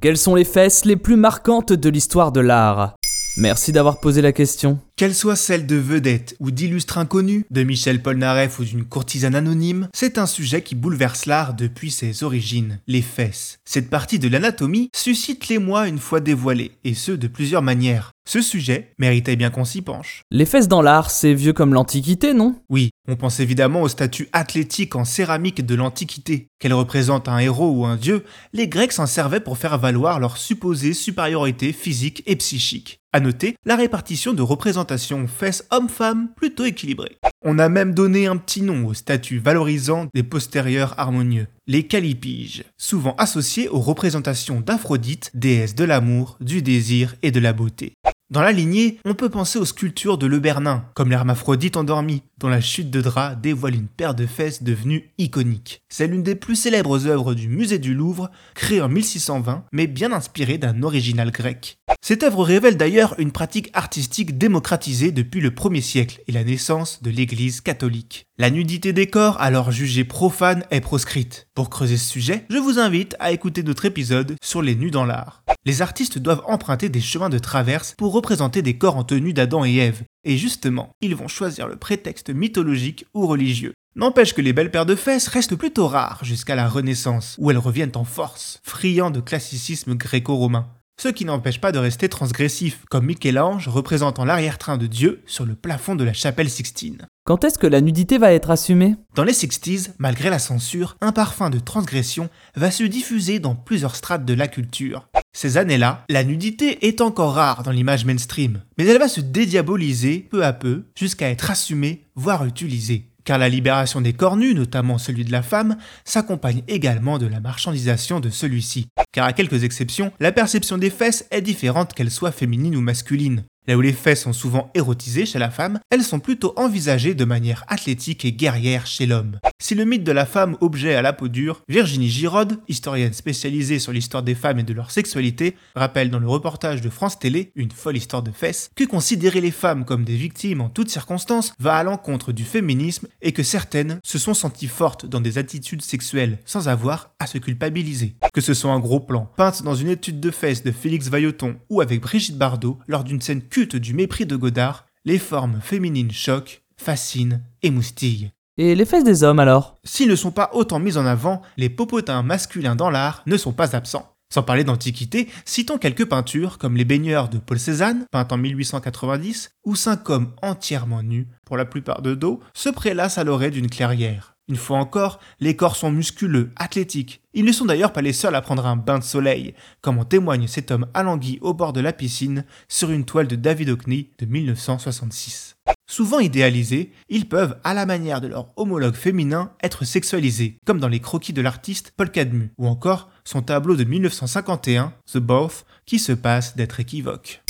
Quelles sont les fesses les plus marquantes de l'histoire de l'art? Merci d'avoir posé la question. Qu'elle soit celle de vedettes ou d'illustres inconnus, de Michel Polnareff ou d'une courtisane anonyme, c'est un sujet qui bouleverse l'art depuis ses origines, les fesses. Cette partie de l'anatomie suscite l'émoi une fois dévoilée, et ce de plusieurs manières. Ce sujet méritait bien qu'on s'y penche. Les fesses dans l'art, c'est vieux comme l'Antiquité, non? Oui, on pense évidemment aux statues athlétiques en céramique de l'Antiquité. Qu'elles représentent un héros ou un dieu, les Grecs s'en servaient pour faire valoir leur supposée supériorité physique et psychique. À noter la répartition de représentations fesses hommes-femmes plutôt équilibrée. On a même donné un petit nom aux statues valorisant des postérieurs harmonieux, les calipiges, souvent associés aux représentations d'Aphrodite, déesse de l'amour, du désir et de la beauté. Dans la lignée, on peut penser aux sculptures de Le Bernin, comme l'hermaphrodite endormi, dont la chute de drap dévoile une paire de fesses devenue iconique. C'est l'une des plus célèbres œuvres du musée du Louvre, créée en 1620, mais bien inspirée d'un original grec. Cette œuvre révèle d'ailleurs une pratique artistique démocratisée depuis le 1er siècle et la naissance de l'Église catholique. La nudité des corps, alors jugée profane, est proscrite. Pour creuser ce sujet, je vous invite à écouter notre épisode sur les nus dans l'art. Les artistes doivent emprunter des chemins de traverse pour représenter des corps en tenue d'Adam et Ève, et justement, ils vont choisir le prétexte mythologique ou religieux. N'empêche que les belles paires de fesses restent plutôt rares jusqu'à la Renaissance, où elles reviennent en force, friand de classicisme gréco-romain ce qui n'empêche pas de rester transgressif, comme Michel-Ange représentant l'arrière-train de Dieu sur le plafond de la chapelle Sixtine. Quand est-ce que la nudité va être assumée? Dans les Sixties, malgré la censure, un parfum de transgression va se diffuser dans plusieurs strates de la culture. Ces années-là, la nudité est encore rare dans l'image mainstream, mais elle va se dédiaboliser peu à peu jusqu'à être assumée, voire utilisée car la libération des corps nus, notamment celui de la femme, s'accompagne également de la marchandisation de celui-ci. Car à quelques exceptions, la perception des fesses est différente qu'elle soit féminine ou masculine. Là où les fesses sont souvent érotisées chez la femme, elles sont plutôt envisagées de manière athlétique et guerrière chez l'homme. Si le mythe de la femme objet à la peau dure, Virginie Giraud, historienne spécialisée sur l'histoire des femmes et de leur sexualité, rappelle dans le reportage de France Télé, Une folle histoire de fesses, que considérer les femmes comme des victimes en toutes circonstances va à l'encontre du féminisme et que certaines se sont senties fortes dans des attitudes sexuelles sans avoir à se culpabiliser. Que ce soit un gros plan, peinte dans une étude de fesses de Félix Vailloton ou avec Brigitte Bardot lors d'une scène du mépris de Godard, les formes féminines choquent, fascinent, émoustillent. Et les fesses des hommes alors? S'ils ne sont pas autant mis en avant, les popotins masculins dans l'art ne sont pas absents. Sans parler d'antiquité, citons quelques peintures comme Les baigneurs de Paul Cézanne, peint en 1890, où cinq hommes entièrement nus, pour la plupart de dos, se prélassent à l'oreille d'une clairière. Une fois encore, les corps sont musculeux, athlétiques. Ils ne sont d'ailleurs pas les seuls à prendre un bain de soleil, comme en témoigne cet homme alangui au bord de la piscine sur une toile de David Hockney de 1966. Souvent idéalisés, ils peuvent, à la manière de leur homologue féminin, être sexualisés, comme dans les croquis de l'artiste Paul Cadmu, ou encore son tableau de 1951, The Both, qui se passe d'être équivoque.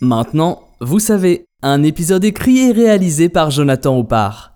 Maintenant, vous savez, un épisode écrit et réalisé par Jonathan Oppard.